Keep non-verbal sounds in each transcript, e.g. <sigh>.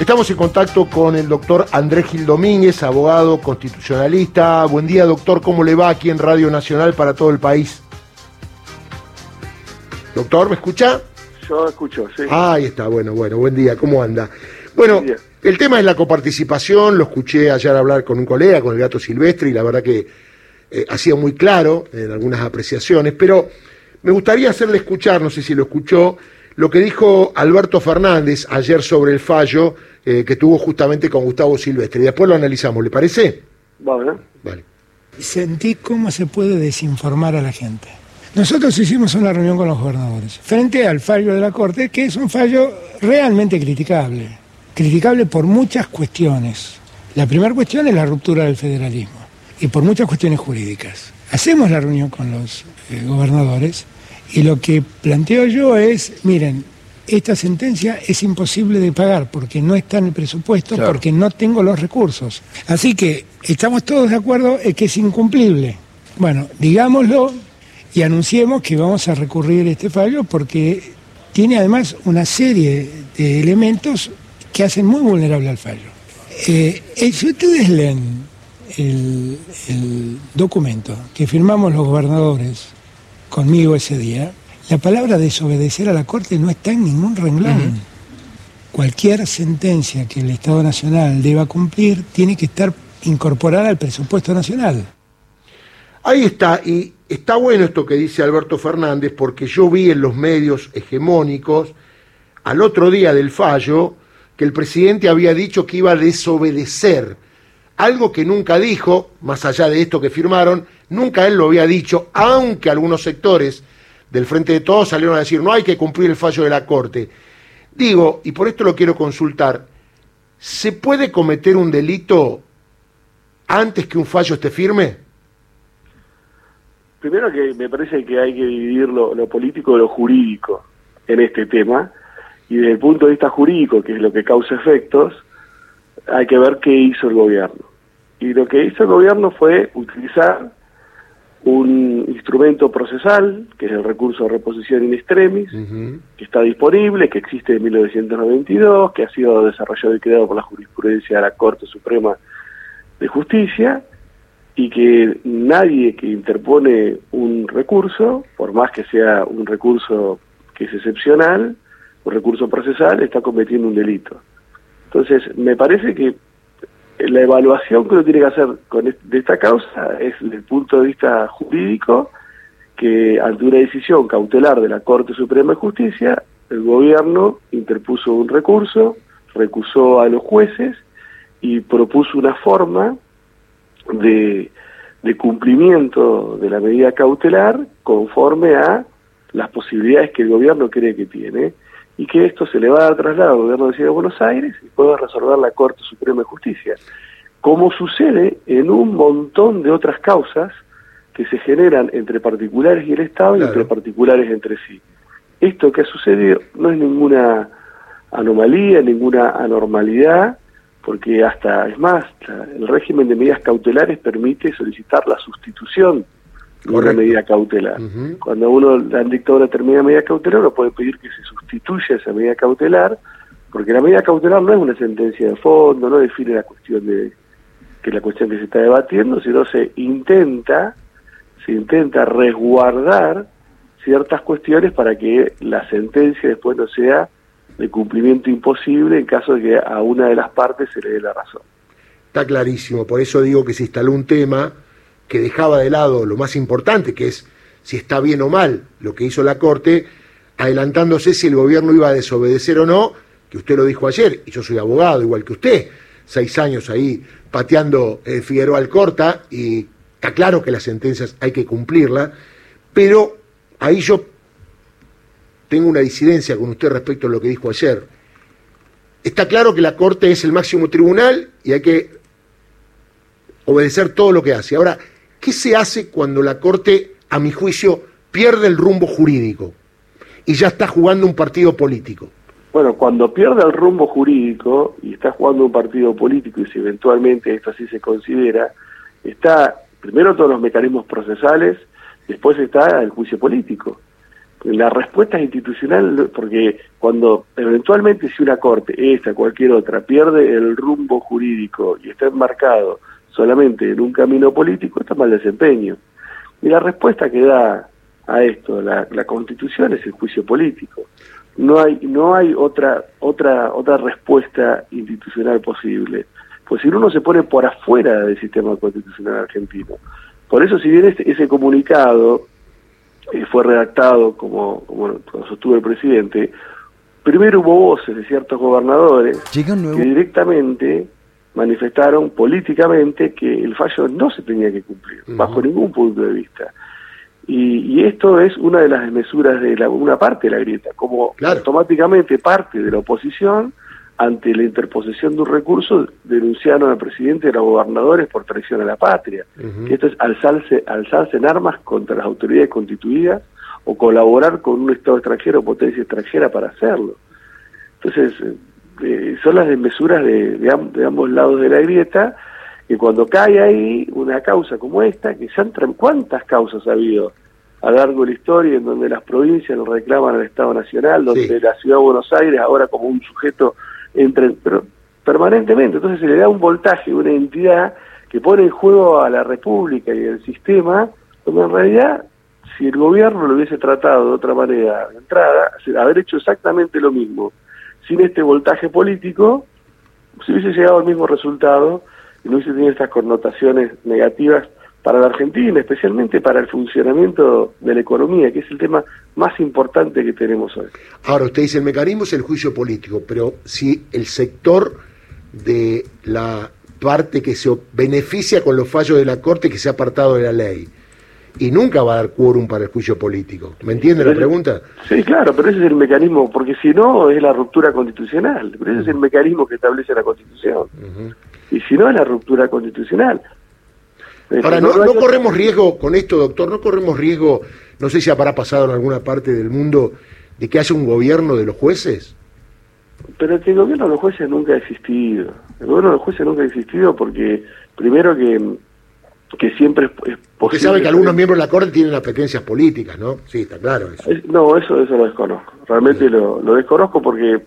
Estamos en contacto con el doctor Andrés Gil Domínguez, abogado constitucionalista. Buen día, doctor. ¿Cómo le va aquí en Radio Nacional para todo el país? Doctor, ¿me escucha? Yo escucho, sí. Ah, ahí está, bueno, bueno, buen día, ¿cómo anda? Bueno, el tema es la coparticipación, lo escuché ayer hablar con un colega, con el gato silvestre, y la verdad que eh, ha sido muy claro en algunas apreciaciones, pero me gustaría hacerle escuchar, no sé si lo escuchó, lo que dijo Alberto Fernández ayer sobre el fallo eh, que tuvo justamente con Gustavo Silvestre. Y después lo analizamos, ¿le parece? Vale. Vale. Sentí cómo se puede desinformar a la gente. Nosotros hicimos una reunión con los gobernadores frente al fallo de la Corte, que es un fallo realmente criticable. Criticable por muchas cuestiones. La primera cuestión es la ruptura del federalismo y por muchas cuestiones jurídicas. Hacemos la reunión con los eh, gobernadores y lo que planteo yo es, miren, esta sentencia es imposible de pagar porque no está en el presupuesto, porque no tengo los recursos. Así que estamos todos de acuerdo en que es incumplible. Bueno, digámoslo y anunciemos que vamos a recurrir a este fallo porque tiene además una serie de elementos que hacen muy vulnerable al fallo. Eh, eh, si ustedes leen el documento que firmamos los gobernadores conmigo ese día, la palabra desobedecer a la Corte no está en ningún renglón. Cualquier sentencia que el Estado Nacional deba cumplir tiene que estar incorporada al presupuesto nacional. Ahí está, y está bueno esto que dice Alberto Fernández, porque yo vi en los medios hegemónicos, al otro día del fallo, que el presidente había dicho que iba a desobedecer, algo que nunca dijo, más allá de esto que firmaron, Nunca él lo había dicho, aunque algunos sectores del Frente de Todos salieron a decir no hay que cumplir el fallo de la Corte. Digo, y por esto lo quiero consultar, ¿se puede cometer un delito antes que un fallo esté firme? Primero que me parece que hay que dividir lo, político de lo jurídico en este tema, y desde el punto de vista jurídico, que es lo que causa efectos, hay que ver qué hizo el gobierno. Y lo que hizo el gobierno fue utilizar un instrumento procesal, que es el recurso de reposición in extremis, que está disponible, que existe en 1992, que ha sido desarrollado y creado por la jurisprudencia de la Corte Suprema de Justicia, y que nadie que interpone un recurso, por más que sea un recurso que es excepcional, un recurso procesal, está cometiendo un delito. Entonces, me parece que la evaluación que uno tiene que hacer con de esta causa es desde el punto de vista jurídico que ante una decisión cautelar de la Corte Suprema de Justicia, el gobierno interpuso un recurso, recusó a los jueces y propuso una forma de, de cumplimiento de la medida cautelar conforme a las posibilidades que el gobierno cree que tiene y que esto se le va a dar traslado al gobierno de la Ciudad de Buenos Aires y pueda resolver la Corte Suprema de Justicia, como sucede en un montón de otras causas que se generan entre particulares y el Estado y entre particulares entre sí. Esto que ha sucedido no es ninguna anomalía, ninguna anormalidad, porque hasta, es más, el régimen de medidas cautelares permite solicitar la sustitución una medida cautelar. Cuando uno han dictado una determinada medida cautelar, uno puede pedir que se sustituya esa medida cautelar, porque la medida cautelar no es una sentencia de fondo, no define la cuestión de que la cuestión que se está debatiendo, sino se intenta se intenta resguardar ciertas cuestiones para que la sentencia después no sea de cumplimiento imposible en caso de que a una de las partes se le dé la razón. Está clarísimo, por eso digo que se instaló un tema que dejaba de lado lo más importante, que es si está bien o mal lo que hizo la Corte, adelantándose si el gobierno iba a desobedecer o no, que usted lo dijo ayer, y yo soy abogado igual que usted, seis años ahí pateando eh, Figueroa Alcorta, y está claro que las sentencias hay que cumplirlas, pero ahí yo tengo una disidencia con usted respecto a lo que dijo ayer. Está claro que la Corte es el máximo tribunal y hay que obedecer todo lo que hace. Ahora, ¿Qué se hace cuando la Corte, a mi juicio, pierde el rumbo jurídico y ya está jugando un partido político? Bueno, cuando pierde el rumbo jurídico y está jugando un partido político y si eventualmente esto así se considera, está primero todos los mecanismos procesales, después está el juicio político. la respuesta es institucional, porque cuando eventualmente si una corte, esta, cualquier otra, pierde el rumbo jurídico y está enmarcado solamente en un camino político, está mal desempeño. Y la respuesta que da a esto la, la Constitución es el juicio político. No hay no hay otra otra otra respuesta institucional posible. Pues si uno se pone por afuera del sistema constitucional argentino. Por eso si bien este, ese comunicado eh, fue redactado como, como, sostuvo el presidente, primero hubo voces de ciertos gobernadores que directamente manifestaron políticamente que el fallo no se tenía que cumplir, bajo ningún punto de vista. Y, esto es una de las desmesuras de la, una parte de la grieta, como automáticamente parte de la oposición ante la interposición de un recurso denunciaron al presidente y a los gobernadores por traición a la patria. esto es alzarse, alzarse en armas contra las autoridades constituidas o colaborar con un Estado extranjero o potencia extranjera para hacerlo. Entonces, eh, son las desmesuras de, de, ambos lados de la grieta, que cuando cae ahí una causa como esta, que se ¿cuántas causas ha habido a lo largo de la historia en donde las provincias lo reclaman al Estado Nacional, donde la Ciudad de Buenos Aires ahora como un sujeto entre, pero permanentemente. Entonces se le da un voltaje, una entidad que pone en juego a la República y el sistema, donde en realidad, si el gobierno lo hubiese tratado de otra manera de entrada, haber hecho exactamente lo mismo, sin este voltaje político, se hubiese llegado al mismo resultado y no hubiese tenido estas connotaciones negativas para la Argentina, especialmente para el funcionamiento de la economía, que es el tema más importante que tenemos hoy. Ahora, usted dice, el mecanismo es el juicio político, pero si el sector de la parte que se beneficia con los fallos de la Corte que se ha apartado de la ley, y nunca va a dar quórum para el juicio político. ¿Me entiende la pregunta? Sí, claro, pero ese es el mecanismo, porque si no es la ruptura constitucional, pero ese es el mecanismo que establece la Constitución. Y si no es la ruptura constitucional. Ahora, no, no, corremos riesgo con esto, doctor, no corremos riesgo, no sé si habrá pasado en alguna parte del mundo, de que haya un gobierno de los jueces. Pero que el gobierno de los jueces nunca ha existido. El gobierno de los jueces nunca ha existido porque, primero que, que siempre es, posible... Porque sabe que algunos miembros de la Corte tienen apetencias políticas, ¿no? Sí, está claro eso. no, eso, eso lo desconozco. Realmente lo, lo desconozco porque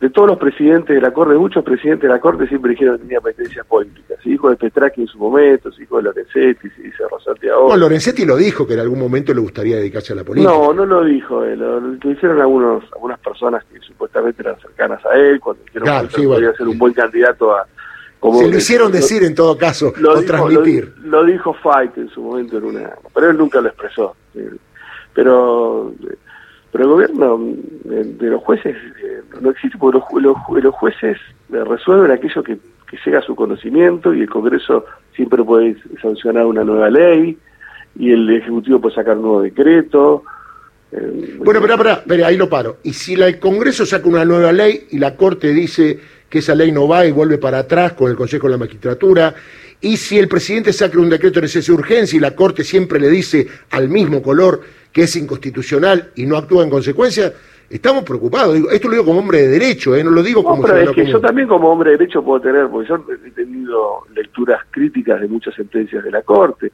de todos los presidentes de la Corte, muchos presidentes de la Corte siempre dijeron que tenía pertenencias políticas. Se dijo de Petraki en su momento, se dijo de Lorenzetti, se dice Rosati ahora. No, Lorenzetti lo dijo que en algún momento le gustaría dedicarse a la política. No, no lo dijo él, lo, hicieron algunos, algunas personas que supuestamente eran cercanas a él, cuando dijeron que podría ser un buen candidato a... Como se lo hicieron decir en todo caso, o transmitir. Lo, dijo Fight en su momento en una... Pero él nunca lo expresó. Pero pero el gobierno de, los jueces eh, no existe porque los, los, jueces resuelven aquello que, llega a su conocimiento y el Congreso siempre puede sancionar una nueva ley y el Ejecutivo puede sacar un nuevo decreto. Eh, bueno, pero, pero, ahí lo paro. Y si el Congreso saca una nueva ley y la Corte dice que esa ley no va y vuelve para atrás con el Consejo de la Magistratura, y si el presidente saca un decreto de necesidad de urgencia y la Corte siempre le dice al mismo color que es inconstitucional y no actúa en consecuencia, estamos preocupados. esto lo digo como hombre de derecho, ¿eh? no lo digo como... Pero es que yo también como hombre de derecho puedo tener, porque yo he tenido lecturas críticas de muchas sentencias de la Corte,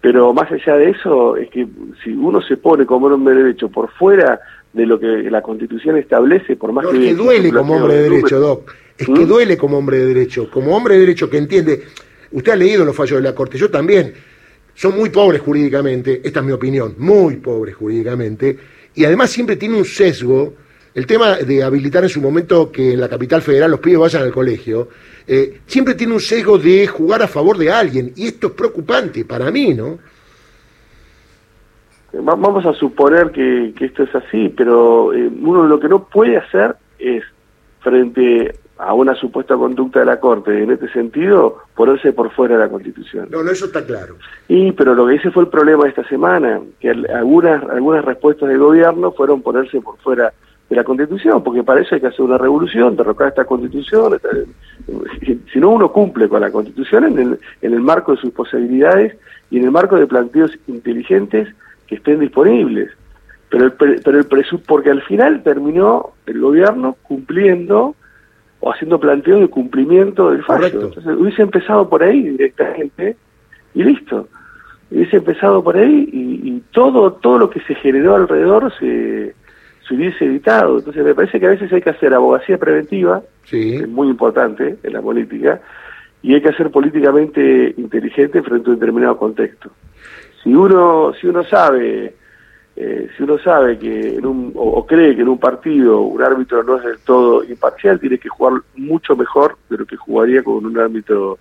pero más allá de eso, es que si uno se pone como hombre de derecho por fuera de lo que la Constitución establece, por más que... Es que duele como hombre de derecho, Doc. Es que ¿Mm? duele como hombre de derecho. Como hombre de derecho que entiende... Usted ha leído los fallos de la Corte, yo también son muy pobres jurídicamente, esta es mi opinión, muy pobres jurídicamente, y además siempre tiene un sesgo, el tema de habilitar en su momento que en la capital federal los pibes vayan al colegio, eh, siempre tiene un sesgo de jugar a favor de alguien, y esto es preocupante para mí, ¿no? Vamos a suponer que, esto es así, pero eh, uno lo que no puede hacer es, frente a una supuesta conducta de la Corte en este sentido, ponerse por fuera de la Constitución. No, no, eso está claro. Y, pero lo que ese fue el problema de esta semana, que algunas, algunas respuestas del gobierno fueron ponerse por fuera de la Constitución, porque para eso hay que hacer una revolución, derrocar esta Constitución. <laughs> Si no, uno cumple con la Constitución en el, en el marco de sus posibilidades y en el marco de planteos inteligentes que estén disponibles. Pero el, pero el porque al final terminó el gobierno cumpliendo o haciendo planteo de cumplimiento del fallo. Entonces hubiese empezado por ahí directamente y listo. hubiese empezado por ahí y, todo todo lo que se generó alrededor se, se, hubiese evitado. Entonces me parece que a veces hay que hacer abogacía preventiva, que es muy importante en la política, y hay que ser políticamente inteligente frente a un determinado contexto. Si uno, si uno sabe eh, si uno sabe que en un, o, cree que en un partido un árbitro no es del todo imparcial, tiene que jugar mucho mejor de lo que jugaría con un árbitro.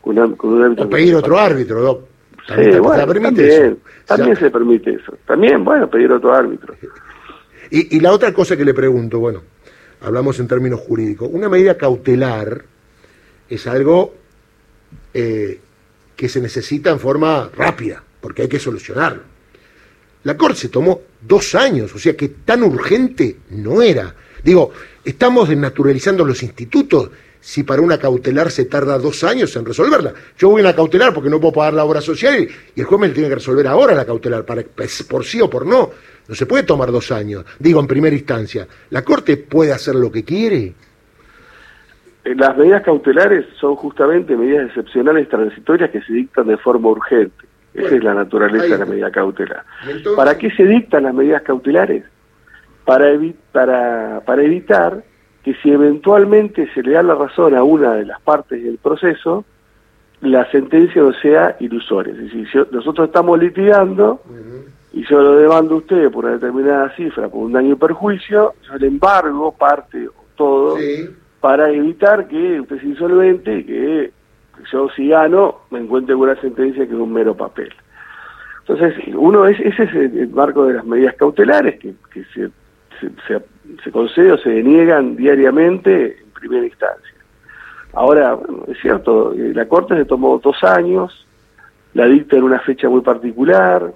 Con, un árbitro o pedir otro árbitro, También, también, se permite eso. También, bueno, pedir otro árbitro. <laughs> Y, y la otra cosa que le pregunto, bueno, hablamos en términos jurídicos, una medida cautelar es algo eh, que se necesita en forma rápida, porque hay que solucionarlo. La Corte se tomó dos años, o sea que tan urgente no era. Digo, estamos desnaturalizando los institutos si para una cautelar se tarda dos años en resolverla. Yo voy a una cautelar porque no puedo pagar la obra social y el juez me tiene que resolver ahora la cautelar, para, por sí o por no. No se puede tomar dos años, digo en primera instancia. ¿La Corte puede hacer lo que quiere? Eh, las medidas cautelares son justamente medidas excepcionales transitorias que se dictan de forma urgente. Esa es la naturaleza de la medida cautelar. ¿Para qué se dictan las medidas cautelares? Para, para, para evitar que si eventualmente se le da la razón a una de las partes del proceso, la sentencia no sea ilusoria. Es decir, si nosotros estamos litigando y yo lo demando a usted por una determinada cifra, por un daño y perjuicio, yo le embargo parte o todo para evitar que usted es insolvente y que yo si gano me encuentro con una sentencia que es un mero papel. Entonces, uno es, ese es el, marco de las medidas cautelares que, se, se, se, concede o se deniegan diariamente en primera instancia. Ahora, es cierto, eh, la Corte se tomó dos años, la dicta en una fecha muy particular.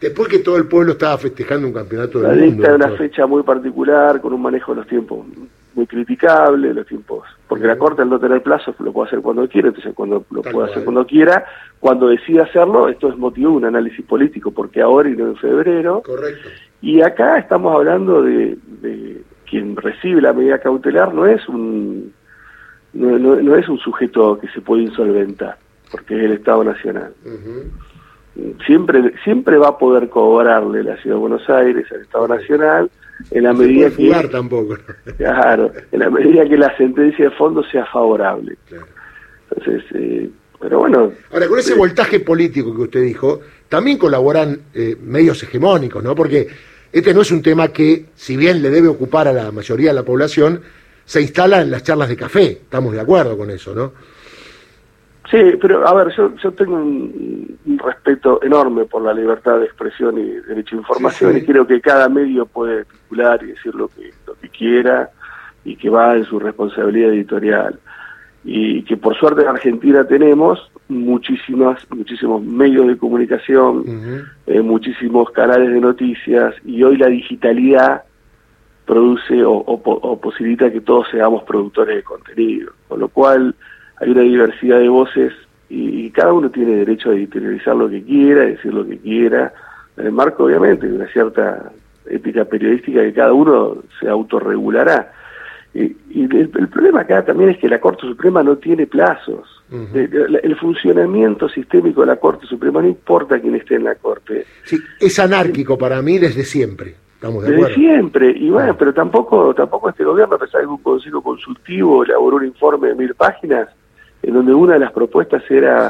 Después que todo el pueblo estaba festejando un campeonato del mundo. La dicta en una fecha muy particular, con un manejo de los tiempos muy criticable, los tiempos, porque la Corte al no tener plazo lo puede hacer cuando quiera, entonces cuando lo puede hacer cuando quiera, cuando decida hacerlo, esto es motivo de un análisis político, porque ahora y no en febrero. Correcto. Y acá estamos hablando de, quien recibe la medida cautelar, no es un no, no, es un sujeto que se puede insolventar, porque es el Estado Nacional. Siempre siempre va a poder cobrarle la Ciudad de Buenos Aires al Estado Nacional en la medida que tampoco <laughs> claro en la medida que la sentencia de fondo sea favorable. Entonces eh, pero bueno. Ahora con ese eh, voltaje político que usted dijo también colaboran eh, medios hegemónicos no porque este no es un tema que si bien le debe ocupar a la mayoría de la población se instala en las charlas de café. Estamos de acuerdo con eso no Sí, pero a ver, yo, yo tengo un, respeto enorme por la libertad de expresión y derecho a información y creo que cada medio puede titular y decir lo que, lo que quiera y que va en su responsabilidad editorial. Y que por suerte en Argentina tenemos muchísimas, muchísimos medios de comunicación, eh, muchísimos canales de noticias y hoy la digitalidad produce o, o posibilita que todos seamos productores de contenido, con lo cual hay una diversidad de voces y, cada uno tiene derecho a editorializar lo que quiera, decir lo que quiera, en el marco obviamente de una cierta ética periodística que cada uno se autorregulará. Y, el, problema acá también es que la Corte Suprema no tiene plazos. el, funcionamiento sistémico de la Corte Suprema no importa quién esté en la Corte. Sí, es anárquico para mí desde siempre. Estamos de desde siempre, y bueno, ah. pero tampoco tampoco este gobierno, a pesar de que un consejo consultivo elaboró un informe de mil páginas, en donde una de las propuestas era,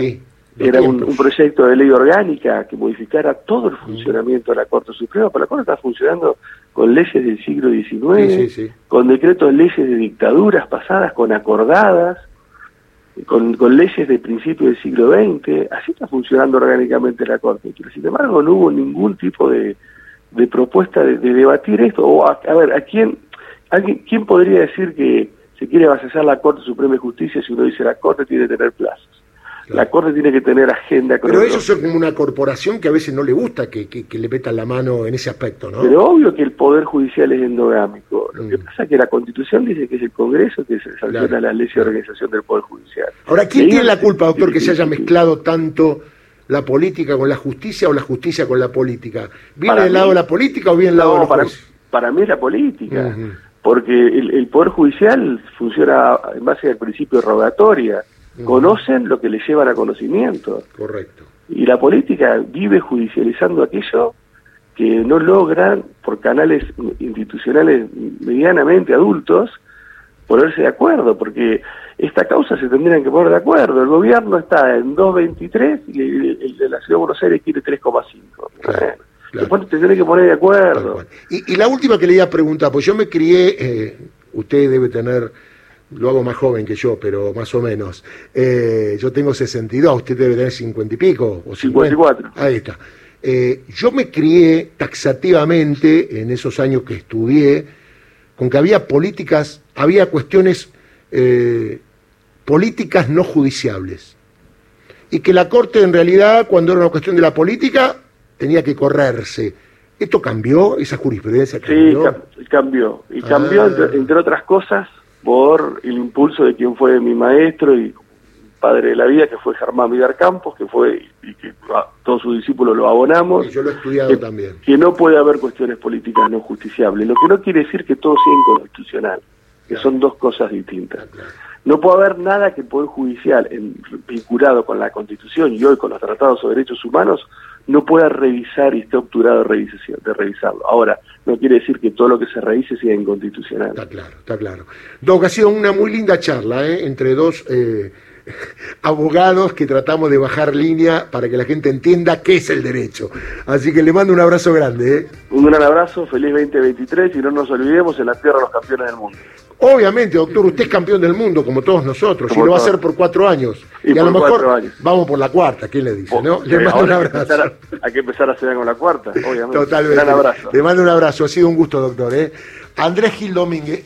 era un, proyecto de ley orgánica que modificara todo el funcionamiento de la Corte Suprema, pero la Corte está funcionando con leyes del siglo XIX, con decretos de leyes de dictaduras pasadas, con acordadas, con, con leyes de principio del siglo XX, así está funcionando orgánicamente la Corte, pero sin embargo no hubo ningún tipo de, de propuesta de, debatir esto, o a, a ver, ¿a quién, alguien, quién podría decir que se quiere basar la Corte Suprema de Justicia si uno dice la Corte tiene que tener plazos. La Corte tiene que tener agenda. Pero eso es como una corporación que a veces no le gusta que, que, le metan la mano en ese aspecto, ¿no? Pero obvio que el Poder Judicial es endogámico. Lo que mm. pasa es que la Constitución dice que es el Congreso que se sanciona la ley de organización del Poder Judicial. Ahora, ¿quién tiene la culpa, doctor, que se haya mezclado tanto la política con la justicia o la justicia con la política? ¿Viene del lado de la política o viene del lado de la para, para mí es la política porque el, Poder Judicial funciona en base al principio de rogatoria. conocen lo que les llevan a conocimiento. Correcto. Y la política vive judicializando aquello que no logran, por canales institucionales medianamente adultos, ponerse de acuerdo, porque esta causa se tendrían que poner de acuerdo. El gobierno está en 2.23 y el, de la Ciudad de Buenos Aires quiere 3,5. Claro, Después te que poner de acuerdo. Y, la última que le iba a preguntar, pues yo me crié, eh, usted debe tener, lo hago más joven que yo, pero más o menos. Eh, yo tengo 62, usted debe tener 50 y pico. O 54. Ahí está. Eh, yo me crié taxativamente en esos años que estudié, con que había políticas, había cuestiones políticas no judiciables. Y que la Corte en realidad, cuando era una cuestión de la política, tenía que correrse. ¿Esto cambió? ¿Esa jurisprudencia cambió? Sí, cambió. Y cambió, ah. entre, otras cosas, por el impulso de quien fue mi maestro y padre de la vida, que fue Germán Vidar Campos, que fue, y que todos sus discípulos lo abonamos. Y yo lo he estudiado también. Que no puede haber cuestiones políticas no justiciables, lo que no quiere decir que todo sea inconstitucional, que son dos cosas distintas. No puede haber nada que el Poder Judicial, vinculado con la Constitución y hoy con los tratados sobre derechos humanos, no pueda revisar y esté obturado de, de revisarlo. Ahora, no quiere decir que todo lo que se revise sea inconstitucional. Está claro, está claro. Doc, ha sido una muy linda charla ¿eh? entre dos eh, abogados que tratamos de bajar línea para que la gente entienda qué es el derecho. Así que le mando un abrazo grande. ¿eh? Un gran abrazo, feliz 2023 y no nos olvidemos en la tierra los campeones del mundo. Obviamente, doctor, usted es campeón del mundo, como todos nosotros, y lo va a hacer por cuatro años. Y, a lo mejor vamos por la cuarta, ¿quién le dice? ¿no? Le mando un abrazo. Hay que, empezar a, hacer con la cuarta, obviamente. Totalmente. Un abrazo. Le mando un abrazo, ha sido un gusto, doctor. ¿eh? Andrés Gil Domínguez.